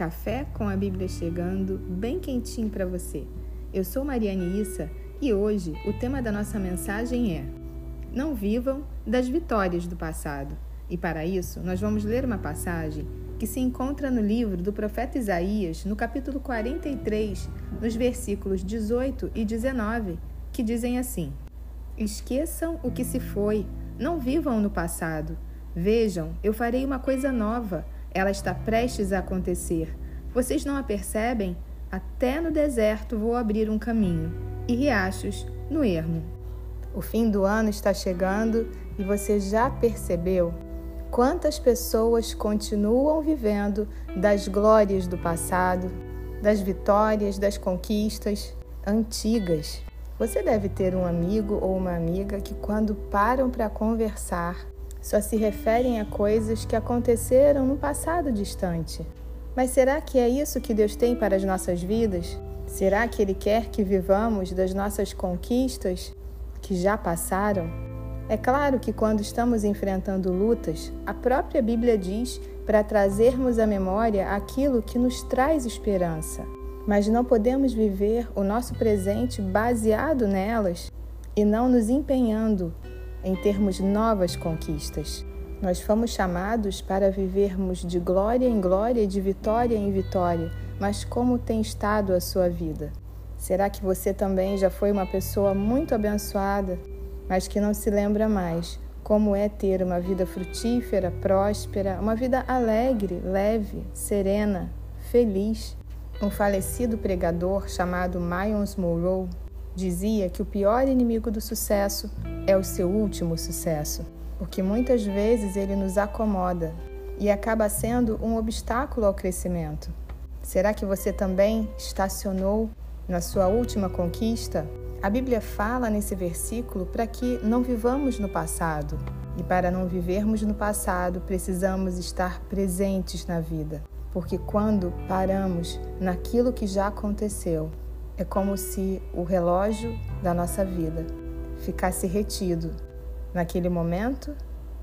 Café com a Bíblia chegando, bem quentinho para você. Eu sou Mariane Issa e hoje o tema da nossa mensagem é: Não vivam das vitórias do passado. E para isso, nós vamos ler uma passagem que se encontra no livro do profeta Isaías, no capítulo 43, nos versículos 18 e 19, que dizem assim: Esqueçam o que se foi, não vivam no passado. Vejam, eu farei uma coisa nova ela está prestes a acontecer. Vocês não a percebem? Até no deserto vou abrir um caminho e riachos no ermo. O fim do ano está chegando e você já percebeu quantas pessoas continuam vivendo das glórias do passado, das vitórias, das conquistas antigas. Você deve ter um amigo ou uma amiga que, quando param para conversar, só se referem a coisas que aconteceram no passado distante. Mas será que é isso que Deus tem para as nossas vidas? Será que Ele quer que vivamos das nossas conquistas que já passaram? É claro que quando estamos enfrentando lutas, a própria Bíblia diz para trazermos à memória aquilo que nos traz esperança. Mas não podemos viver o nosso presente baseado nelas e não nos empenhando em termos novas conquistas. Nós fomos chamados para vivermos de glória em glória e de vitória em vitória, mas como tem estado a sua vida? Será que você também já foi uma pessoa muito abençoada, mas que não se lembra mais como é ter uma vida frutífera, próspera, uma vida alegre, leve, serena, feliz? Um falecido pregador chamado Myles Monroe dizia que o pior inimigo do sucesso é o seu último sucesso, porque muitas vezes ele nos acomoda e acaba sendo um obstáculo ao crescimento. Será que você também estacionou na sua última conquista? A Bíblia fala nesse versículo para que não vivamos no passado. E para não vivermos no passado, precisamos estar presentes na vida. Porque quando paramos naquilo que já aconteceu, é como se o relógio da nossa vida ficasse retido naquele momento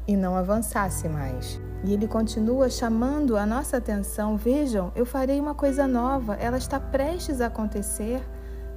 e não avançasse mais. E ele continua chamando a nossa atenção: vejam, eu farei uma coisa nova, ela está prestes a acontecer.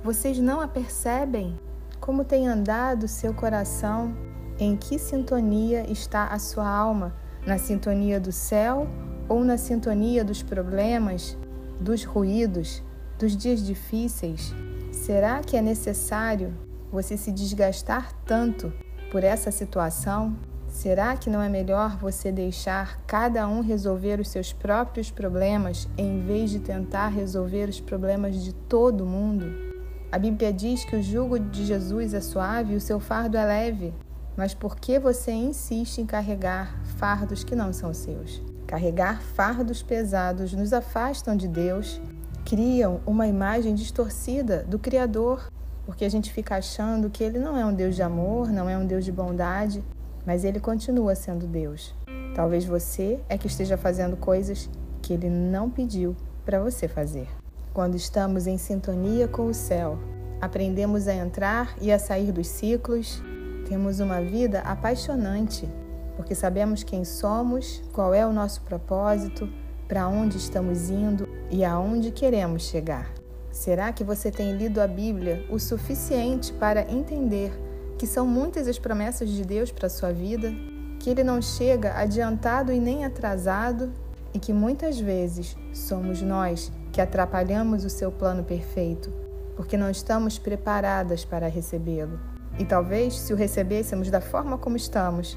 Vocês não a percebem? Como tem andado seu coração? Em que sintonia está a sua alma? Na sintonia do céu ou na sintonia dos problemas, dos ruídos, dos dias difíceis, será que é necessário você se desgastar tanto por essa situação? Será que não é melhor você deixar cada um resolver os seus próprios problemas em vez de tentar resolver os problemas de todo mundo? A Bíblia diz que o jugo de Jesus é suave e o seu fardo é leve. Mas por que você insiste em carregar fardos que não são seus? Carregar fardos pesados nos afastam de Deus criam uma imagem distorcida do Criador, porque a gente fica achando que ele não é um Deus de amor, não é um Deus de bondade, mas ele continua sendo Deus. Talvez você é que esteja fazendo coisas que ele não pediu para você fazer. Quando estamos em sintonia com o céu, aprendemos a entrar e a sair dos ciclos, temos uma vida apaixonante, porque sabemos quem somos, qual é o nosso propósito, para onde estamos indo e aonde queremos chegar. Será que você tem lido a Bíblia o suficiente para entender que são muitas as promessas de Deus para a sua vida, que ele não chega adiantado e nem atrasado e que muitas vezes somos nós que atrapalhamos o seu plano perfeito, porque não estamos preparadas para recebê-lo. E talvez, se o recebêssemos da forma como estamos,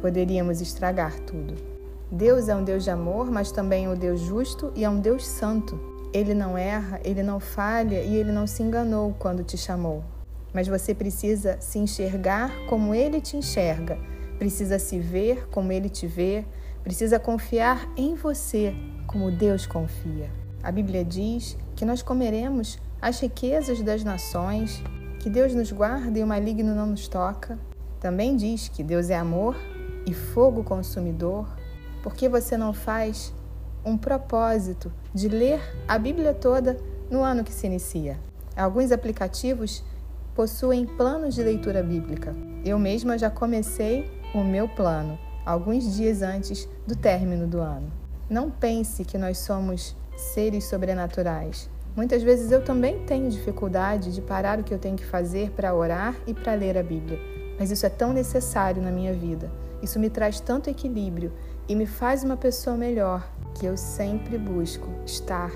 poderíamos estragar tudo. Deus é um Deus de amor, mas também é um Deus justo e é um Deus santo. Ele não erra, ele não falha e ele não se enganou quando te chamou. Mas você precisa se enxergar como ele te enxerga, precisa se ver como ele te vê, precisa confiar em você como Deus confia. A Bíblia diz que nós comeremos as riquezas das nações, que Deus nos guarda e o maligno não nos toca. Também diz que Deus é amor e fogo consumidor, por que você não faz um propósito de ler a Bíblia toda no ano que se inicia? Alguns aplicativos possuem planos de leitura bíblica. Eu mesma já comecei o meu plano alguns dias antes do término do ano. Não pense que nós somos seres sobrenaturais. Muitas vezes eu também tenho dificuldade de parar o que eu tenho que fazer para orar e para ler a Bíblia, mas isso é tão necessário na minha vida. Isso me traz tanto equilíbrio e me faz uma pessoa melhor que eu sempre busco estar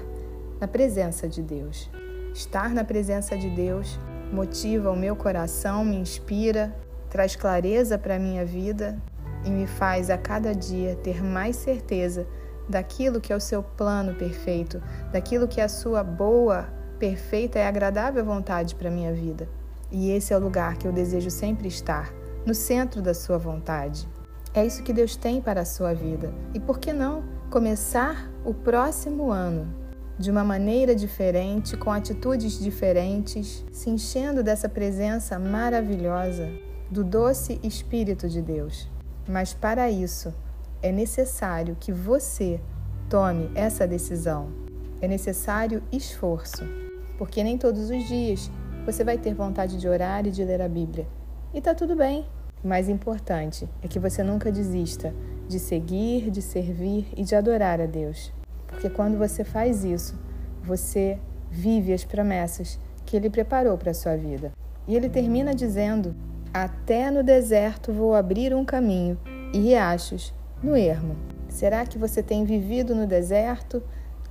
na presença de Deus. Estar na presença de Deus motiva o meu coração, me inspira, traz clareza para a minha vida e me faz a cada dia ter mais certeza daquilo que é o seu plano perfeito, daquilo que é a sua boa, perfeita e agradável vontade para a minha vida. E esse é o lugar que eu desejo sempre estar, no centro da sua vontade. É isso que Deus tem para a sua vida. E por que não começar o próximo ano de uma maneira diferente, com atitudes diferentes, se enchendo dessa presença maravilhosa do doce Espírito de Deus? Mas para isso, é necessário que você tome essa decisão. É necessário esforço, porque nem todos os dias você vai ter vontade de orar e de ler a Bíblia. E tá tudo bem. O mais importante é que você nunca desista de seguir, de servir e de adorar a Deus. Porque quando você faz isso, você vive as promessas que ele preparou para a sua vida. E ele termina dizendo: Até no deserto vou abrir um caminho e riachos no ermo. Será que você tem vivido no deserto?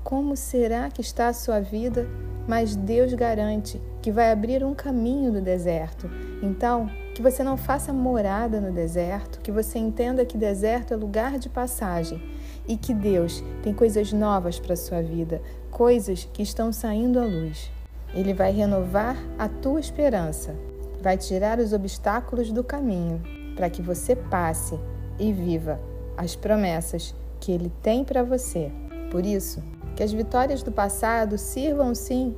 Como será que está a sua vida? Mas Deus garante que vai abrir um caminho no deserto. Então, que você não faça morada no deserto, que você entenda que deserto é lugar de passagem e que Deus tem coisas novas para a sua vida, coisas que estão saindo à luz. Ele vai renovar a tua esperança, vai tirar os obstáculos do caminho para que você passe e viva as promessas que Ele tem para você. Por isso, que as vitórias do passado sirvam sim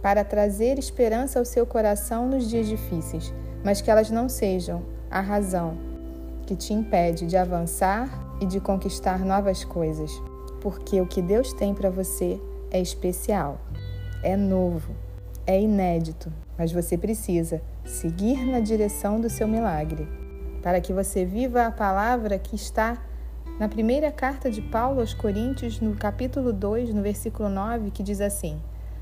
para trazer esperança ao seu coração nos dias difíceis, mas que elas não sejam a razão que te impede de avançar e de conquistar novas coisas, porque o que Deus tem para você é especial, é novo, é inédito, mas você precisa seguir na direção do seu milagre, para que você viva a palavra que está na primeira carta de Paulo aos Coríntios, no capítulo 2, no versículo 9, que diz assim: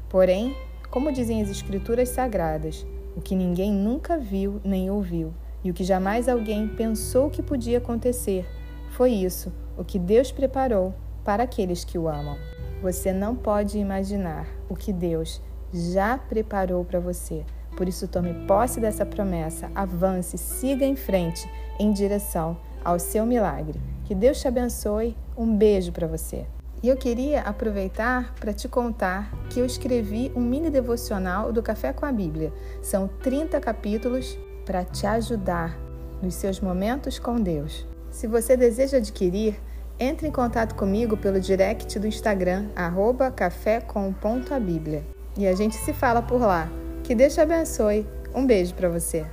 Porém, como dizem as Escrituras sagradas, o que ninguém nunca viu nem ouviu, e o que jamais alguém pensou que podia acontecer, foi isso, o que Deus preparou para aqueles que o amam. Você não pode imaginar o que Deus já preparou para você. Por isso, tome posse dessa promessa, avance, siga em frente em direção ao seu milagre. Que Deus te abençoe. Um beijo para você. E eu queria aproveitar para te contar que eu escrevi um mini devocional do Café com a Bíblia. São 30 capítulos para te ajudar nos seus momentos com Deus. Se você deseja adquirir, entre em contato comigo pelo direct do Instagram, cafécom.abíblia. E a gente se fala por lá. Que Deus te abençoe. Um beijo para você.